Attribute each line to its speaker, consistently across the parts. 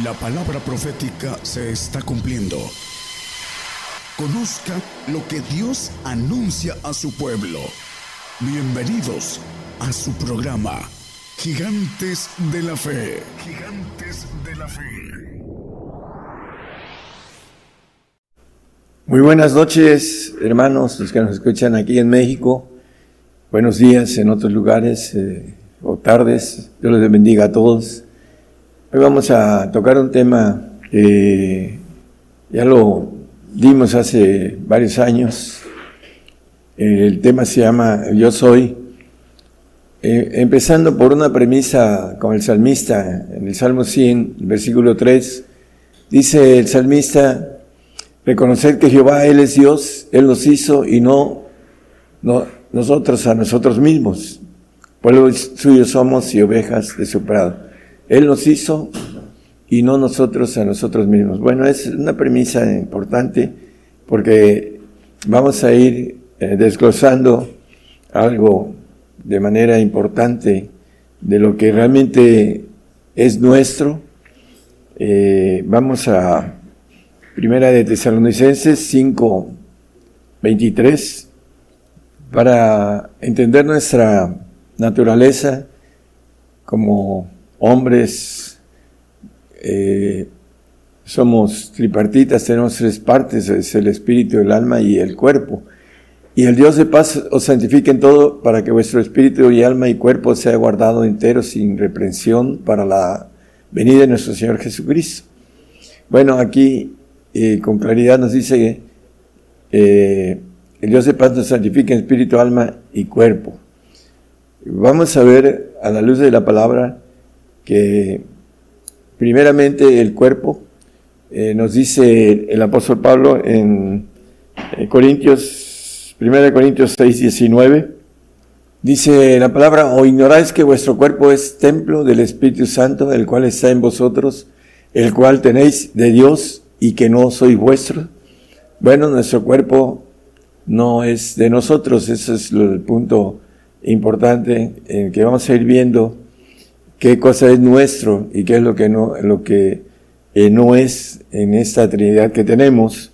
Speaker 1: La palabra profética se está cumpliendo. Conozca lo que Dios anuncia a su pueblo. Bienvenidos a su programa, Gigantes de la Fe. Gigantes de la Fe.
Speaker 2: Muy buenas noches, hermanos, los que nos escuchan aquí en México. Buenos días en otros lugares eh, o tardes. Dios les bendiga a todos. Hoy vamos a tocar un tema que ya lo dimos hace varios años. El tema se llama Yo soy. Eh, empezando por una premisa con el salmista en el Salmo 100, versículo 3, dice el salmista, reconocer que Jehová, Él es Dios, Él nos hizo y no, no nosotros a nosotros mismos. Pueblo suyo somos y ovejas de su prado. Él nos hizo y no nosotros a nosotros mismos. Bueno, es una premisa importante porque vamos a ir eh, desglosando algo de manera importante de lo que realmente es nuestro. Eh, vamos a Primera de Tesalonicenses 5, 23, para entender nuestra naturaleza como hombres, eh, somos tripartitas, tenemos tres partes, es el espíritu, el alma y el cuerpo. Y el Dios de paz os santifique en todo para que vuestro espíritu y alma y cuerpo sea guardado entero sin reprensión para la venida de nuestro Señor Jesucristo. Bueno, aquí eh, con claridad nos dice eh, el Dios de paz nos santifique en espíritu, alma y cuerpo. Vamos a ver a la luz de la palabra que primeramente el cuerpo, eh, nos dice el apóstol Pablo en Corintios, 1 Corintios 6, 19, dice la palabra, o ignoráis que vuestro cuerpo es templo del Espíritu Santo, el cual está en vosotros, el cual tenéis de Dios y que no sois vuestro. Bueno, nuestro cuerpo no es de nosotros, ese es el punto importante en que vamos a ir viendo qué cosa es nuestro y qué es lo que no, lo que eh, no es en esta Trinidad que tenemos.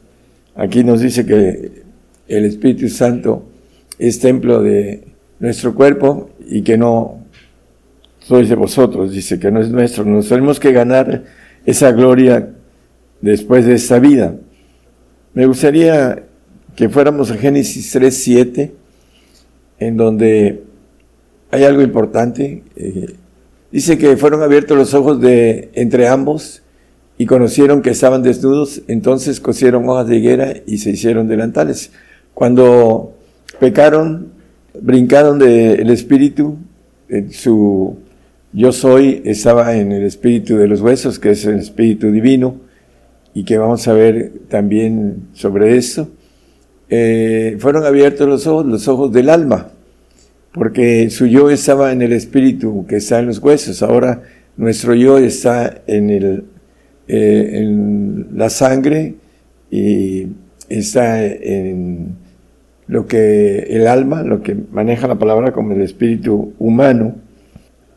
Speaker 2: Aquí nos dice que el Espíritu Santo es templo de nuestro cuerpo y que no sois de vosotros, dice que no es nuestro. Nos tenemos que ganar esa gloria después de esta vida. Me gustaría que fuéramos a Génesis 3.7, en donde hay algo importante. Eh, Dice que fueron abiertos los ojos de entre ambos y conocieron que estaban desnudos, entonces cosieron hojas de higuera y se hicieron delantales. Cuando pecaron, brincaron del espíritu, su yo soy estaba en el espíritu de los huesos, que es el espíritu divino, y que vamos a ver también sobre esto. Eh, fueron abiertos los ojos, los ojos del alma porque su yo estaba en el espíritu que está en los huesos, ahora nuestro yo está en, el, eh, en la sangre y está en lo que el alma, lo que maneja la palabra como el espíritu humano.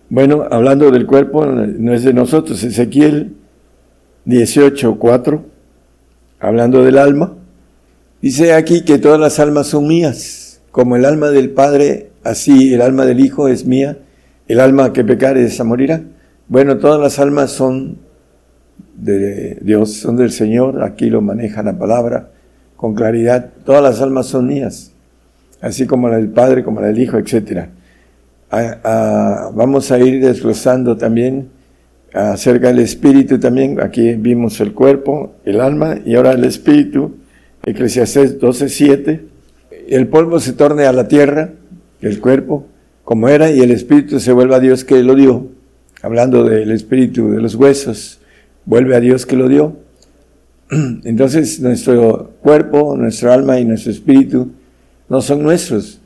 Speaker 2: Bueno, hablando del cuerpo, no es de nosotros. Ezequiel 18.4, hablando del alma, dice aquí que todas las almas son mías, como el alma del Padre así el alma del Hijo es mía, el alma que pecare esa morirá. Bueno, todas las almas son de Dios, son del Señor, aquí lo maneja la palabra con claridad, todas las almas son mías, así como la del Padre, como la del Hijo, etc. vamos a ir desglosando también acerca del Espíritu también, aquí vimos el cuerpo, el alma y ahora el Espíritu, Eclesiastés 12.7, el polvo se torne a la tierra, el cuerpo como era y el espíritu se vuelve a Dios que lo dio. Hablando del espíritu de los huesos, vuelve a Dios que lo dio. Entonces nuestro cuerpo, nuestra alma y nuestro espíritu no son nuestros.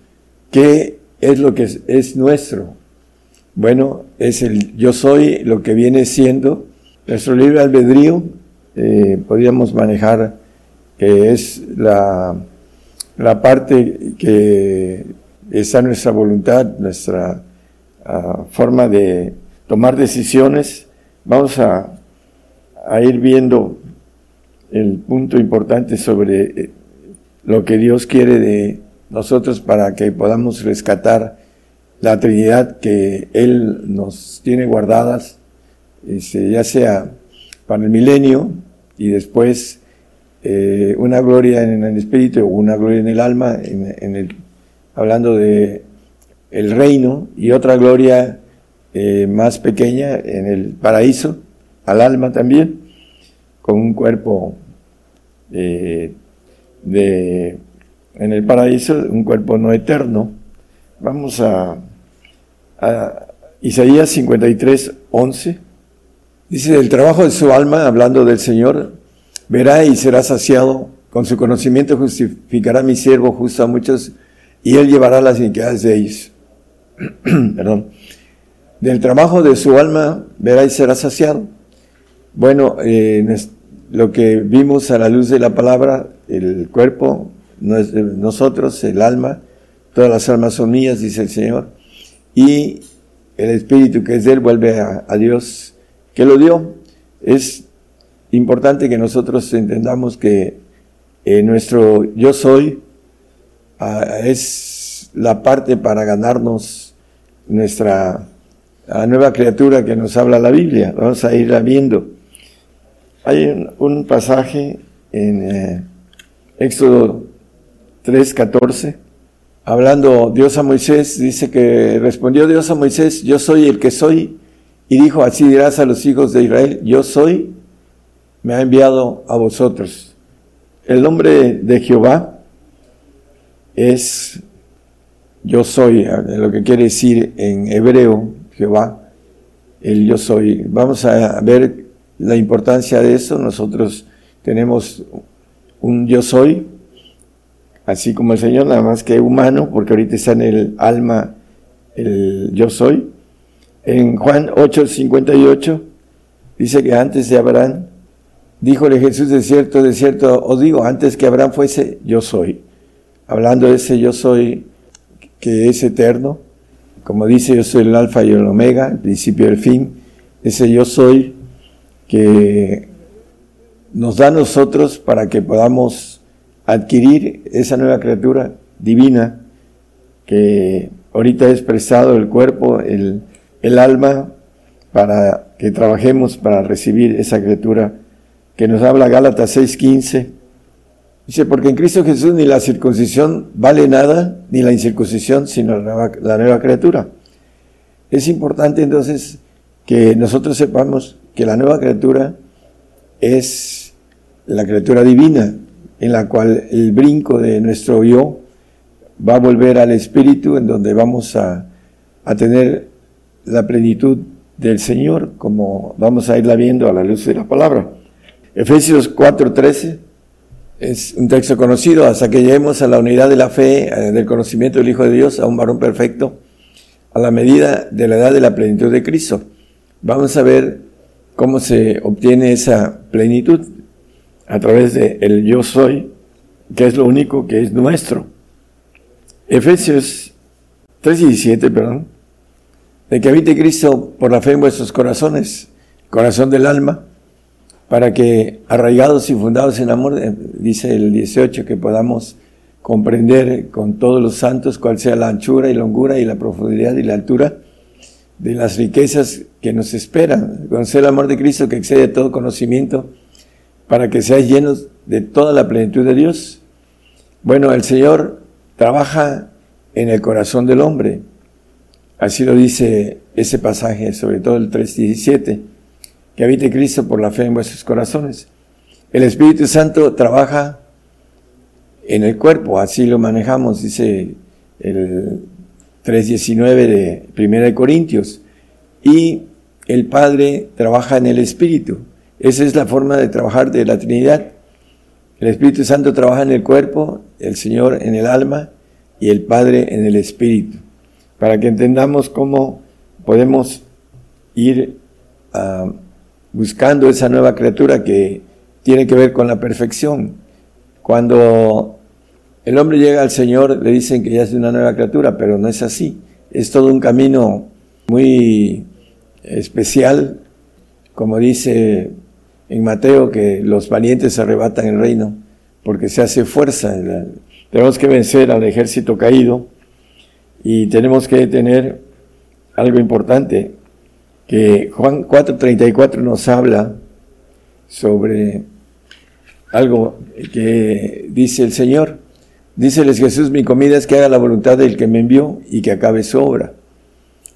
Speaker 2: ¿Qué es lo que es, nuestro? Bueno, es el yo soy lo que viene siendo nuestro libre albedrío. Eh, podríamos manejar que es la, la parte que esa nuestra voluntad, nuestra ah, forma de tomar decisiones. Vamos a a ir viendo el punto importante sobre eh, lo que Dios quiere de nosotros para que podamos rescatar la Trinidad que Él nos tiene guardadas, este, ya sea para el milenio y después eh, una gloria en el espíritu o una gloria en el alma, en, el, hablando de el reino y otra gloria eh, más pequeña en el paraíso, al alma también, con un cuerpo eh, de, en el paraíso, un cuerpo no eterno. Vamos a, a Isaías 53, 11. Dice, del trabajo de su alma, hablando del Señor, verá y será saciado, con su conocimiento justificará mi siervo justo a muchos, y él llevará las iniquidades de ellos. Perdón. Del trabajo de su alma verá y será saciado. Bueno, eh, lo que vimos a la luz de la palabra, el cuerpo, nosotros, el alma, todas las almas son mías, dice el Señor, y el espíritu que es de él vuelve a, Dios que lo dio. Es importante que nosotros entendamos que eh, nuestro yo soy ah, es la parte para ganarnos nuestra nueva criatura que nos habla la Biblia. Vamos a irla viendo. Hay un, pasaje en eh, Éxodo 3:14, hablando Dios a Moisés, dice que respondió Dios a Moisés, yo soy el que soy, y dijo, así dirás a los hijos de Israel, yo soy, me ha enviado a vosotros. El nombre de Jehová es yo soy, lo que quiere decir en hebreo, Jehová, el yo soy. Vamos a ver la importancia de eso. Nosotros tenemos un yo soy, así como el Señor, nada más que humano, porque ahorita está en el alma el yo soy. En Juan 8, 58 dice que antes de Abraham, díjole Jesús de cierto, de cierto, os digo, antes que Abraham fuese, yo soy. Hablando de ese yo soy que es eterno, como dice, yo soy el alfa y el omega, el principio y el fin, ese yo soy que nos da a nosotros para que podamos adquirir esa nueva criatura divina que ahorita es prestado el cuerpo, el, el alma, para que trabajemos para recibir esa criatura que nos habla Gálatas 6:15. Dice, porque en Cristo Jesús ni la circuncisión vale nada, ni la incircuncisión, sino la nueva criatura. Es importante entonces que nosotros sepamos que la nueva criatura es la criatura divina, en la cual el brinco de nuestro yo va a volver al espíritu, en donde vamos a, tener la plenitud del Señor, como vamos a irla viendo a la luz de la palabra. Efesios 4:13 es un texto conocido, hasta que lleguemos a la unidad de la fe, eh, del conocimiento del Hijo de Dios, a un varón perfecto, a la medida de la edad de la plenitud de Cristo. Vamos a ver ¿Cómo se obtiene esa plenitud? A través de el yo soy, que es lo único que es nuestro. Efesios 3:17, perdón, de que habite Cristo por la fe en vuestros corazones, corazón del alma, para que arraigados y fundados en amor, eh, dice el 18, que podamos comprender con todos los santos cuál sea la anchura y longura y la profundidad y la altura de las riquezas que nos esperan, conocer el amor de Cristo que excede todo conocimiento, para que seáis llenos de toda la plenitud de Dios. Bueno, el Señor trabaja en el corazón del hombre. Así lo dice ese pasaje, sobre todo el 3.17, que habite Cristo por la fe en vuestros corazones. El Espíritu Santo trabaja en el cuerpo, así lo manejamos, dice el 3.19 de 1 Corintios. Y el Padre trabaja en el Espíritu. Esa es la forma de trabajar de la Trinidad. El Espíritu Santo trabaja en el cuerpo, el Señor en el alma y el Padre en el Espíritu. Para que entendamos cómo podemos ir ah, buscando esa nueva criatura que tiene que ver con la perfección. Cuando el hombre llega al Señor, le dicen que ya es una nueva criatura, pero no es así. Es todo un camino muy especial, como dice en Mateo que los valientes arrebatan el reino porque se hace fuerza. Tenemos que vencer al ejército caído y tenemos que tener algo importante, que Juan 4:34 nos habla sobre algo que dice el Señor. Díceles Jesús, mi comida es que haga la voluntad del que me envió y que acabe su obra.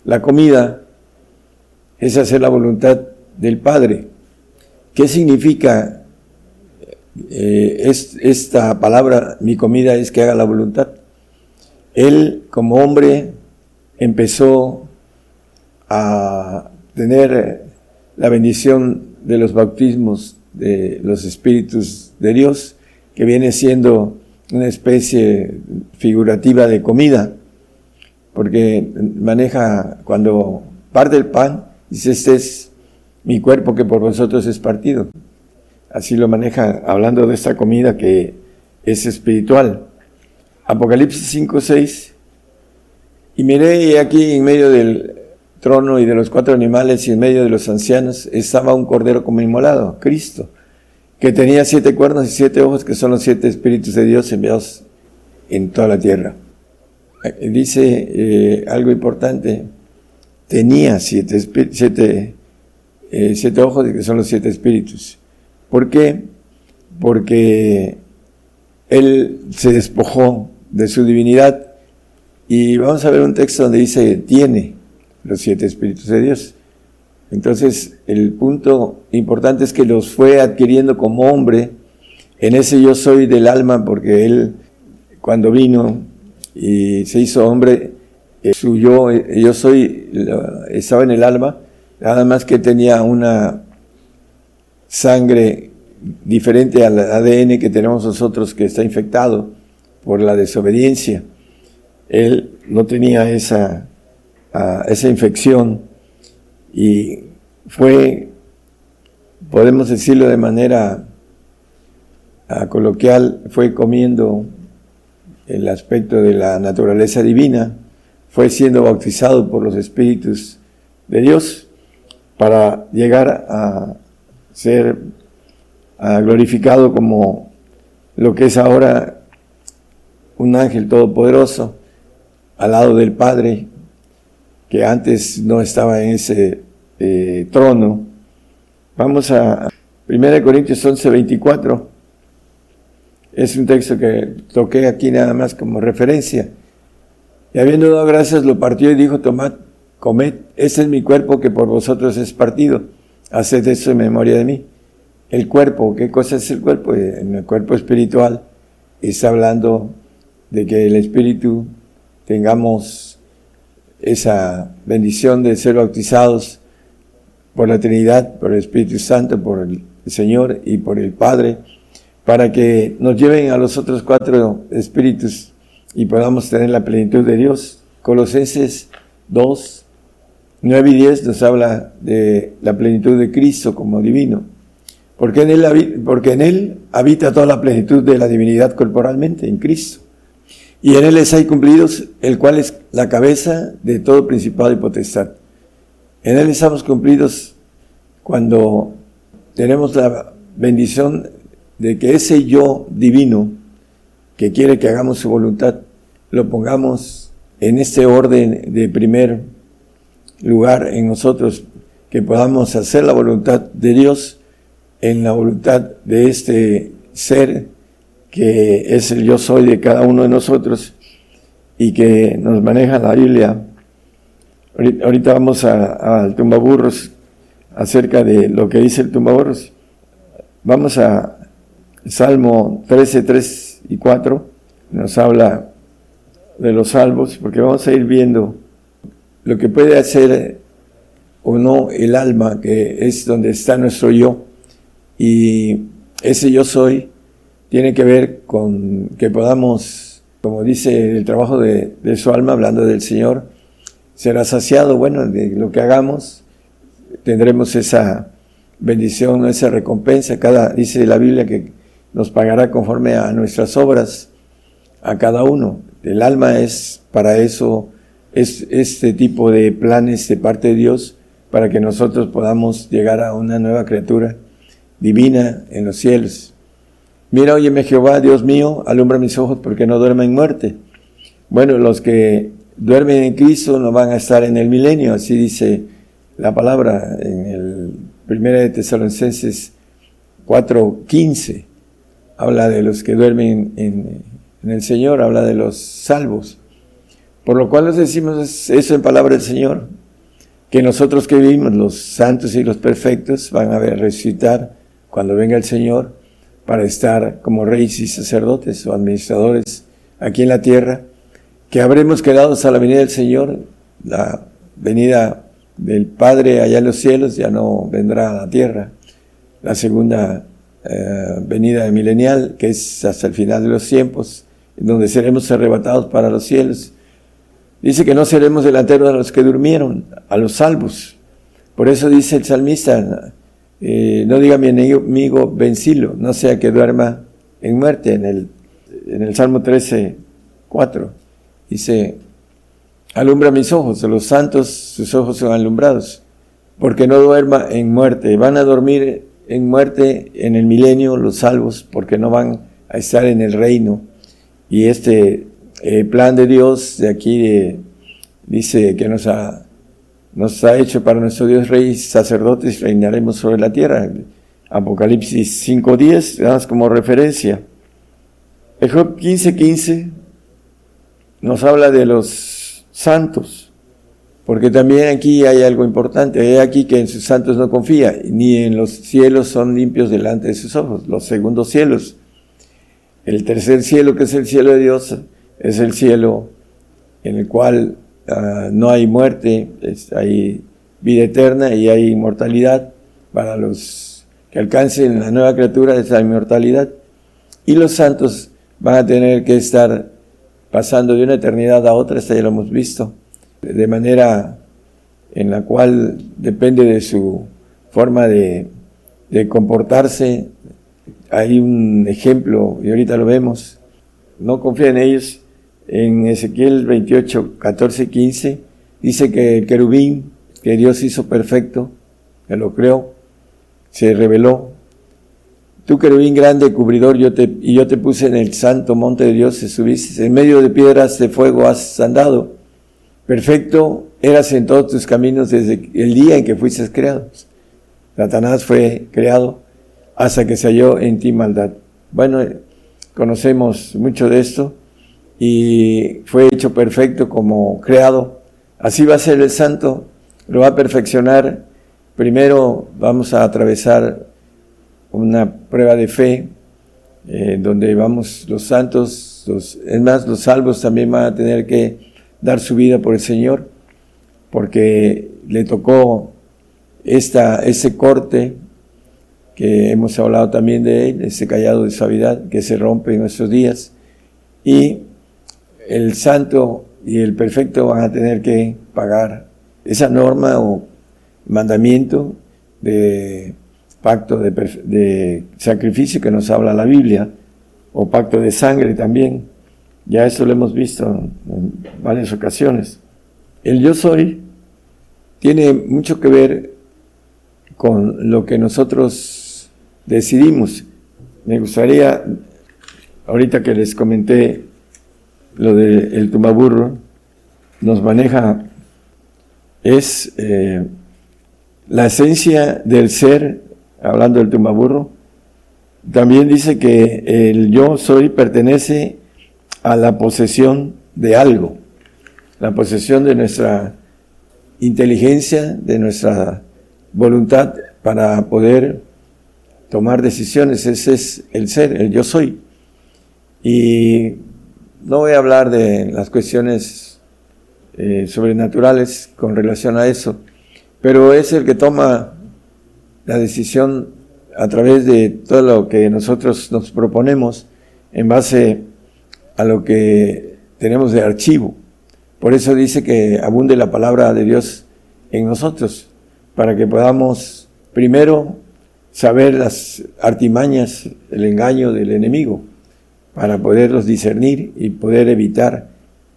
Speaker 2: La comida es hacer la voluntad del Padre. ¿Qué significa eh, esta palabra, mi comida es que haga la voluntad? Él como hombre empezó a tener la bendición de los bautismos de los espíritus de Dios, que viene siendo una especie figurativa de comida, porque maneja cuando parte el pan, dice, este es mi cuerpo que por vosotros es partido. Así lo maneja hablando de esta comida que es espiritual. Apocalipsis 5, 6. Y miré aquí en medio del trono y de los cuatro animales y en medio de los ancianos estaba un cordero como inmolado, Cristo, que tenía siete cuernos y siete ojos, que son los siete espíritus de Dios enviados en toda la tierra. Eh, dice eh, algo importante, tenía siete, siete, eh, siete ojos, que son los siete espíritus. ¿Por qué? Porque él se despojó de su divinidad. Y vamos a ver un texto donde dice, tiene los siete espíritus de Dios. Entonces, el punto importante es que los fue adquiriendo como hombre. En ese yo soy del alma, porque él, cuando vino y se hizo hombre, eh, su yo, eh, yo soy, estaba en el alma, nada más que tenía una sangre diferente al ADN que tenemos nosotros, que está infectado por la desobediencia. Él no tenía esa a esa infección y fue, podemos decirlo de manera coloquial, fue comiendo el aspecto de la naturaleza divina, fue siendo bautizado por los espíritus de Dios para llegar a ser glorificado como lo que es ahora un ángel todopoderoso al lado del Padre que antes no estaba en ese eh, trono. Vamos a 1 Corintios 11, 24. Es un texto que toqué aquí nada más como referencia. Y habiendo dado gracias, lo partió y dijo, tomad, comed, ese es mi cuerpo que por vosotros es partido. Haced eso en memoria de mí. El cuerpo, ¿qué cosa es el cuerpo? En el cuerpo espiritual está hablando de que el espíritu tengamos esa bendición de ser bautizados por la Trinidad, por el Espíritu Santo, por el Señor y por el Padre, para que nos lleven a los otros cuatro espíritus y podamos tener la plenitud de Dios. Colosenses 2, 9 y 10 nos habla de la plenitud de Cristo como divino, porque en él, porque en él habita toda la plenitud de la divinidad corporalmente, en Cristo y en él les hay cumplidos, el cual es la cabeza de todo principado y potestad. En él estamos cumplidos cuando tenemos la bendición de que ese yo divino que quiere que hagamos su voluntad, lo pongamos en este orden de primer lugar en nosotros, que podamos hacer la voluntad de Dios en la voluntad de este ser que es el yo soy de cada uno de nosotros y que nos maneja la Biblia. Ahorita vamos al tumbaburros acerca de lo que dice el tumbaburros. Vamos a Salmo 13, 3 y 4. Nos habla de los salvos, porque vamos a ir viendo lo que puede hacer o no el alma, que es donde está nuestro yo. Y ese yo soy tiene que ver con que podamos, como dice el trabajo de, su alma, hablando del Señor, será saciado, bueno, de lo que hagamos, tendremos esa bendición, esa recompensa. Cada, dice la Biblia que nos pagará conforme a nuestras obras, a cada uno. El alma es para eso, es este tipo de planes de parte de Dios, para que nosotros podamos llegar a una nueva criatura divina en los cielos. Mira, óyeme Jehová, Dios mío, alumbra mis ojos porque no duerma en muerte. Bueno, los que duermen en Cristo no van a estar en el milenio, así dice la palabra en el 1 de Tesalonicenses 4:15. Habla de los que duermen en, en, el Señor, habla de los salvos. Por lo cual nos decimos eso en palabra del Señor, que nosotros que vivimos, los santos y los perfectos, van a resucitar cuando venga el Señor para estar como reyes y sacerdotes o administradores aquí en la tierra, que habremos quedado hasta la venida del Señor, la venida del Padre allá en los cielos ya no vendrá a la tierra, la segunda eh, venida milenial, que es hasta el final de los tiempos, donde seremos arrebatados para los cielos. Dice que no seremos delanteros a los que durmieron, a los salvos. Por eso dice el salmista, eh, no diga mi enemigo vencilo, no sea que duerma en muerte, en el, en el Salmo 13, 4. Dice, alumbra mis ojos, los santos sus ojos son alumbrados, porque no duerma en muerte, van a dormir en muerte en el milenio los salvos, porque no van a estar en el reino. Y este eh, plan de Dios de aquí dice que nos ha nos ha hecho para nuestro Dios Rey sacerdotes, reinaremos sobre la tierra. Apocalipsis 5.10, damos como referencia. El Job 15.15 nos habla de los santos, porque también aquí hay algo importante. Hay aquí que en sus santos no confía, ni en los cielos son limpios delante de sus ojos, los segundos cielos. El tercer cielo, que es el cielo de Dios, es el cielo en el cual Ah, no hay muerte, hay vida eterna y hay inmortalidad para los que alcancen la nueva criatura esa inmortalidad. Y los santos van a tener que estar pasando de una eternidad a otra, esto ya lo hemos visto, de manera en la cual depende de su forma de, de comportarse. Hay un ejemplo, y ahorita lo vemos, no confía en ellos, en Ezequiel 28, 14, 15, dice que el querubín que Dios hizo perfecto, que lo creó, se reveló. Tú querubín grande, cubridor, yo te, y yo te puse en el santo monte de Dios, se subiste, en medio de piedras de fuego has andado. Perfecto eras en todos tus caminos desde el día en que fuiste creado. Satanás fue creado hasta que se halló en ti maldad. Bueno, conocemos mucho de esto y fue hecho perfecto como creado. Así va a ser el santo, lo va a perfeccionar. Primero vamos a atravesar una prueba de fe, eh, donde vamos los santos, los, es más, los salvos también van a tener que dar su vida por el Señor, porque le tocó esta, ese corte que hemos hablado también de él, ese callado de suavidad que se rompe en nuestros días, y el santo y el perfecto van a tener que pagar esa norma o mandamiento de pacto de, sacrificio que nos habla la Biblia, o pacto de sangre también. Ya eso lo hemos visto en varias ocasiones. El yo soy tiene mucho que ver con lo que nosotros decidimos. Me gustaría, ahorita que les comenté lo del el tumaburro nos maneja, es eh, la esencia del ser, hablando del tumaburro, también dice que el yo soy pertenece a la posesión de algo, la posesión de nuestra inteligencia, de nuestra voluntad para poder tomar decisiones. Ese es el ser, el yo soy. Y no voy a hablar de las cuestiones eh, sobrenaturales con relación a eso, pero es el que toma la decisión a través de todo lo que nosotros nos proponemos en base a lo que tenemos de archivo. Por eso dice que abunde la palabra de Dios en nosotros, para que podamos primero saber las artimañas, el engaño del enemigo, para poderlos discernir y poder evitar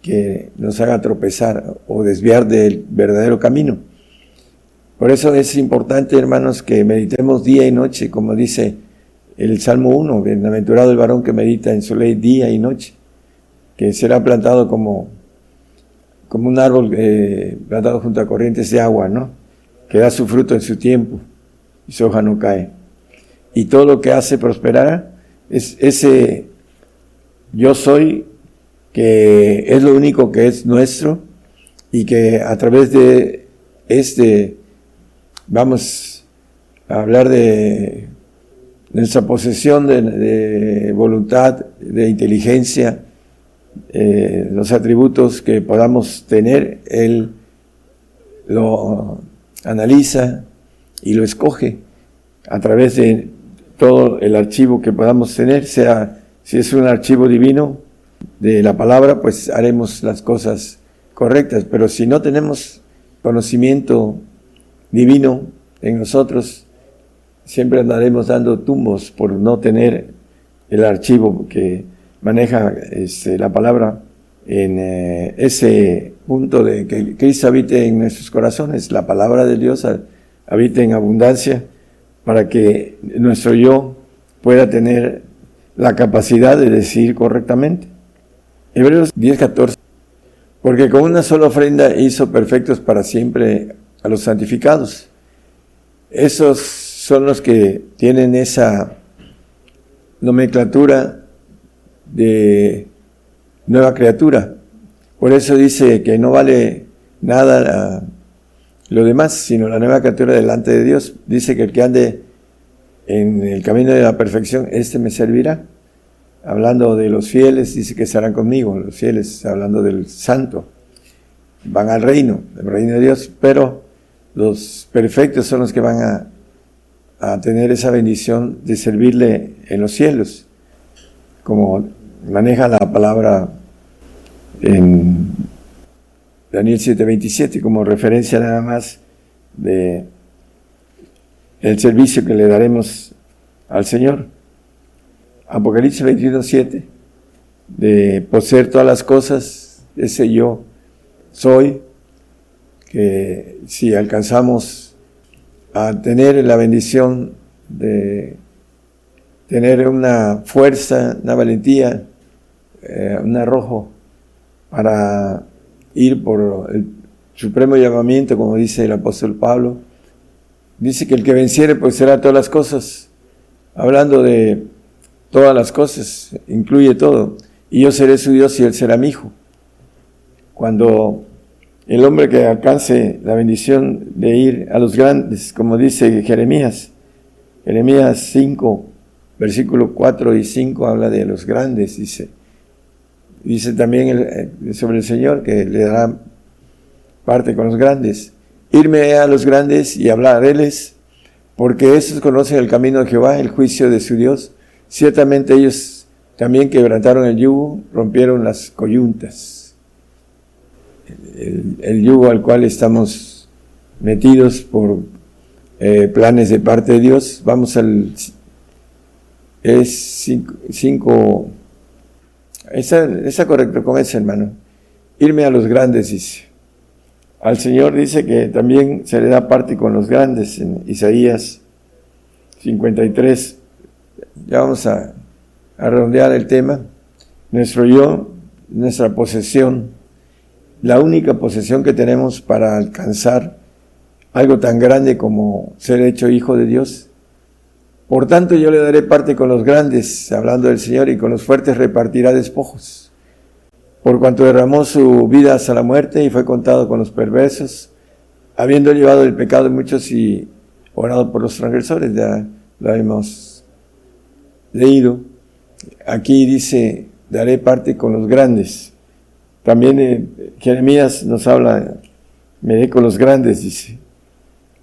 Speaker 2: que nos haga tropezar o desviar del verdadero camino. Por eso es importante, hermanos, que meditemos día y noche, como dice el Salmo 1, bienaventurado el varón que medita en su ley día y noche, que será plantado como, como un árbol eh, plantado junto a corrientes de agua, ¿no? Que da su fruto en su tiempo y su hoja no cae. Y todo lo que hace prosperará es ese yo soy que es lo único que es nuestro y que a través de este vamos a hablar de nuestra posesión de, voluntad, de inteligencia, eh, los atributos que podamos tener, Él lo analiza y lo escoge a través de todo el archivo que podamos tener, sea si es un archivo divino de la palabra, pues haremos las cosas correctas, pero si no tenemos conocimiento divino en nosotros, siempre andaremos dando tumbos por no tener el archivo que maneja este, la palabra en eh, ese punto de que Cristo habite en nuestros corazones, la palabra de Dios habite en abundancia para que nuestro yo pueda tener la capacidad de decir correctamente. Hebreos 10:14, porque con una sola ofrenda hizo perfectos para siempre a los santificados. Esos son los que tienen esa nomenclatura de nueva criatura. Por eso dice que no vale nada lo demás, sino la nueva criatura delante de Dios. Dice que el que ande en el camino de la perfección, este me servirá. Hablando de los fieles, dice que estarán conmigo, los fieles, hablando del santo, van al reino, el reino de Dios, pero los perfectos son los que van a, a tener esa bendición de servirle en los cielos, como maneja la palabra en Daniel 7:27 como referencia nada más de el servicio que le daremos al Señor. Apocalipsis 21:7 de poseer todas las cosas, ese yo soy, que si alcanzamos a tener la bendición de tener una fuerza, una valentía, eh, un arrojo para ir por el supremo llamamiento, como dice el apóstol Pablo. Dice que el que venciere pues será todas las cosas, hablando de todas las cosas, incluye todo. Y yo seré su Dios y él será mi hijo. Cuando el hombre que alcance la bendición de ir a los grandes, como dice Jeremías, Jeremías 5, versículo 4 y 5 habla de los grandes, dice. Dice también eh, sobre el Señor que le dará parte con los grandes. Irme a los grandes y hablar a ellos, porque esos conocen el camino de Jehová, el juicio de su Dios. Ciertamente ellos también quebrantaron el yugo, rompieron las coyuntas el, yugo al cual estamos metidos por eh, planes de parte de Dios. Vamos al... Es cinco... está, correcto con ese hermano. Irme a los grandes, dice. Al Señor dice que también se le da parte con los grandes en Isaías 53. Ya vamos a, redondear el tema. Nuestro yo, nuestra posesión la única posesión que tenemos para alcanzar algo tan grande como ser hecho hijo de Dios. Por tanto, yo le daré parte con los grandes, hablando del Señor, y con los fuertes repartirá despojos. Por cuanto derramó su vida hasta la muerte y fue contado con los perversos, habiendo llevado el pecado de muchos y orado por los transgresores, ya lo hemos leído. Aquí dice, daré parte con los grandes. También eh, Jeremías nos habla, me con los grandes, dice.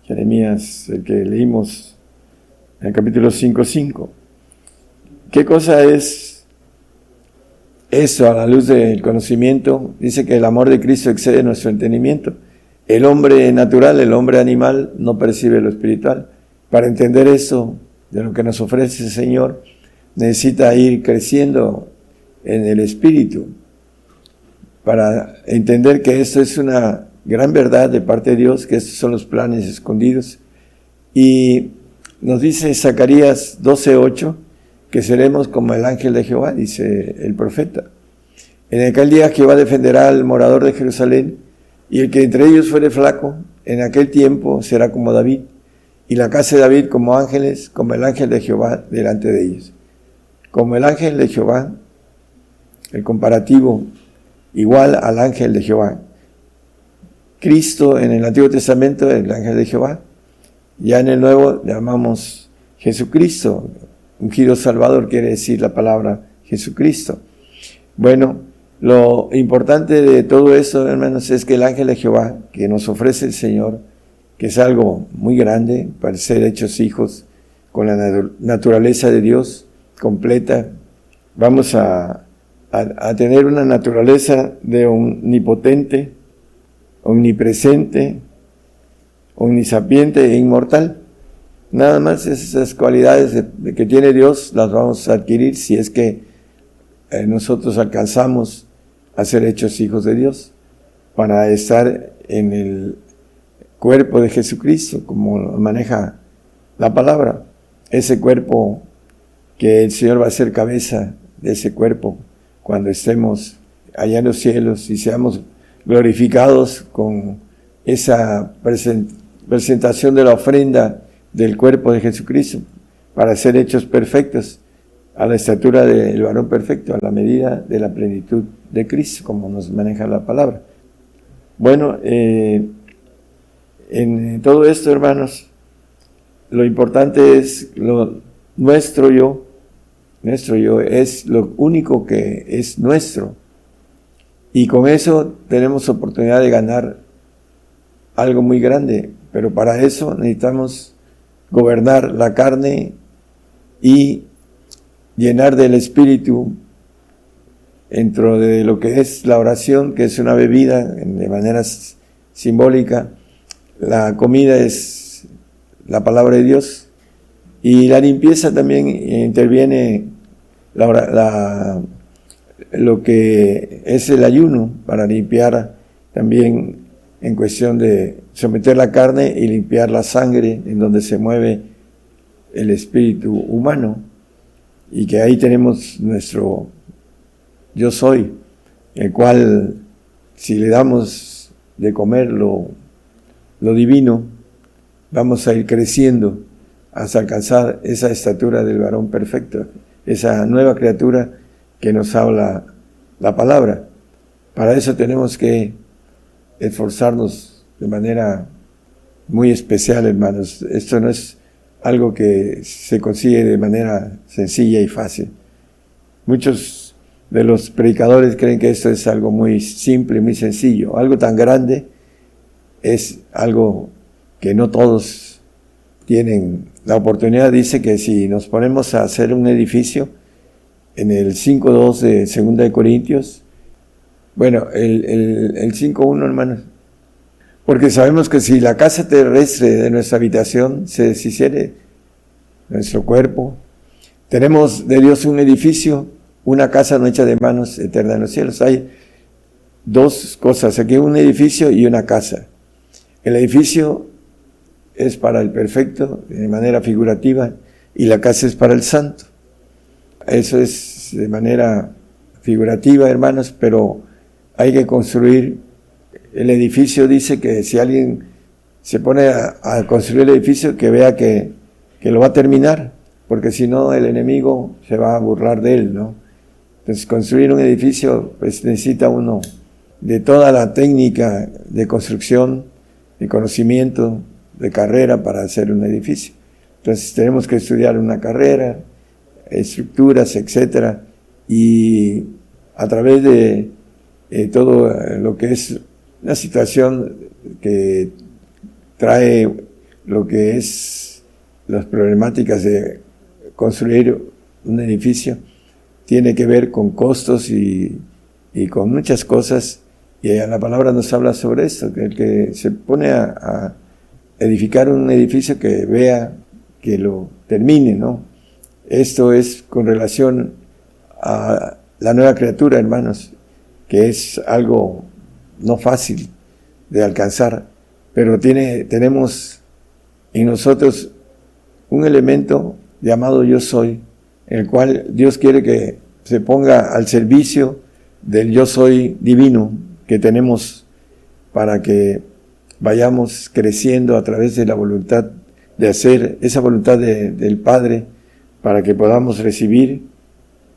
Speaker 2: Jeremías, el que leímos en el capítulo 5.5. ¿Qué cosa es eso a la luz del conocimiento? Dice que el amor de Cristo excede nuestro entendimiento. El hombre natural, el hombre animal, no percibe lo espiritual. Para entender eso, de lo que nos ofrece el Señor, necesita ir creciendo en el espíritu para entender que esto es una gran verdad de parte de Dios, que estos son los planes escondidos. Y nos dice Zacarías 12:8 que seremos como el ángel de Jehová, dice el profeta. En aquel día Jehová defenderá al morador de Jerusalén, y el que entre ellos fuere flaco, en aquel tiempo será como David, y la casa de David como ángeles, como el ángel de Jehová delante de ellos. Como el ángel de Jehová, el comparativo igual al ángel de Jehová. Cristo en el Antiguo Testamento, el ángel de Jehová, ya en el Nuevo llamamos Jesucristo, ungido Salvador quiere decir la palabra Jesucristo. Bueno, lo importante de todo eso, hermanos, es que el ángel de Jehová que nos ofrece el Señor, que es algo muy grande para ser hechos hijos con la naturaleza de Dios completa, vamos a, a, tener una naturaleza de omnipotente, omnipresente, omnisapiente e inmortal. Nada más esas cualidades que tiene Dios las vamos a adquirir si es que eh, nosotros alcanzamos a ser hechos hijos de Dios para estar en el cuerpo de Jesucristo, como maneja la palabra. Ese cuerpo que el Señor va a ser cabeza de ese cuerpo cuando estemos allá en los cielos y seamos glorificados con esa presentación de la ofrenda del cuerpo de Jesucristo para ser hechos perfectos a la estatura del varón perfecto, a la medida de la plenitud de Cristo, como nos maneja la palabra. Bueno, eh, en todo esto, hermanos, lo importante es lo nuestro yo, nuestro yo es lo único que es nuestro. Y con eso tenemos oportunidad de ganar algo muy grande, pero para eso necesitamos gobernar la carne y llenar del espíritu dentro de lo que es la oración, que es una bebida de manera simbólica, la comida es la palabra de Dios y la limpieza también interviene la, lo que es el ayuno para limpiar también en cuestión de someter la carne y limpiar la sangre en donde se mueve el espíritu humano y que ahí tenemos nuestro yo soy, el cual si le damos de comer lo, lo divino, vamos a ir creciendo hasta alcanzar esa estatura del varón perfecto, esa nueva criatura que nos habla la palabra. Para eso tenemos que esforzarnos de manera muy especial, hermanos. Esto no es algo que se consigue de manera sencilla y fácil. Muchos de los predicadores creen que esto es algo muy simple, muy sencillo. Algo tan grande es algo que no todos tienen la oportunidad. Dice que si nos ponemos a hacer un edificio, en el 5.2 de 2 de Corintios, bueno, el, el, el 5.1, hermanos, porque sabemos que si la casa terrestre de nuestra habitación se deshiciere, nuestro cuerpo, tenemos de Dios un edificio, una casa no hecha de manos eterna en los cielos. Hay dos cosas, aquí un edificio y una casa. El edificio es para el perfecto de manera figurativa y la casa es para el santo. Eso es de manera figurativa, hermanos, pero hay que construir el edificio. Dice que si alguien se pone a, construir el edificio, que vea que, que, lo va a terminar, porque si no el enemigo se va a burlar de él, ¿no? Entonces construir un edificio pues necesita uno de toda la técnica de construcción, de conocimiento, de carrera para hacer un edificio. Entonces tenemos que estudiar una carrera, estructuras, etcétera, y a través de eh, todo lo que es una situación que trae lo que es las problemáticas de construir un edificio, tiene que ver con costos y, y con muchas cosas, y la palabra nos habla sobre esto, que el que se pone a, a edificar un edificio que vea que lo termine, ¿no? Esto es con relación a la nueva criatura, hermanos, que es algo no fácil de alcanzar, pero tiene, tenemos en nosotros un elemento llamado yo soy, el cual Dios quiere que se ponga al servicio del yo soy divino que tenemos para que vayamos creciendo a través de la voluntad de hacer esa voluntad del Padre para que podamos recibir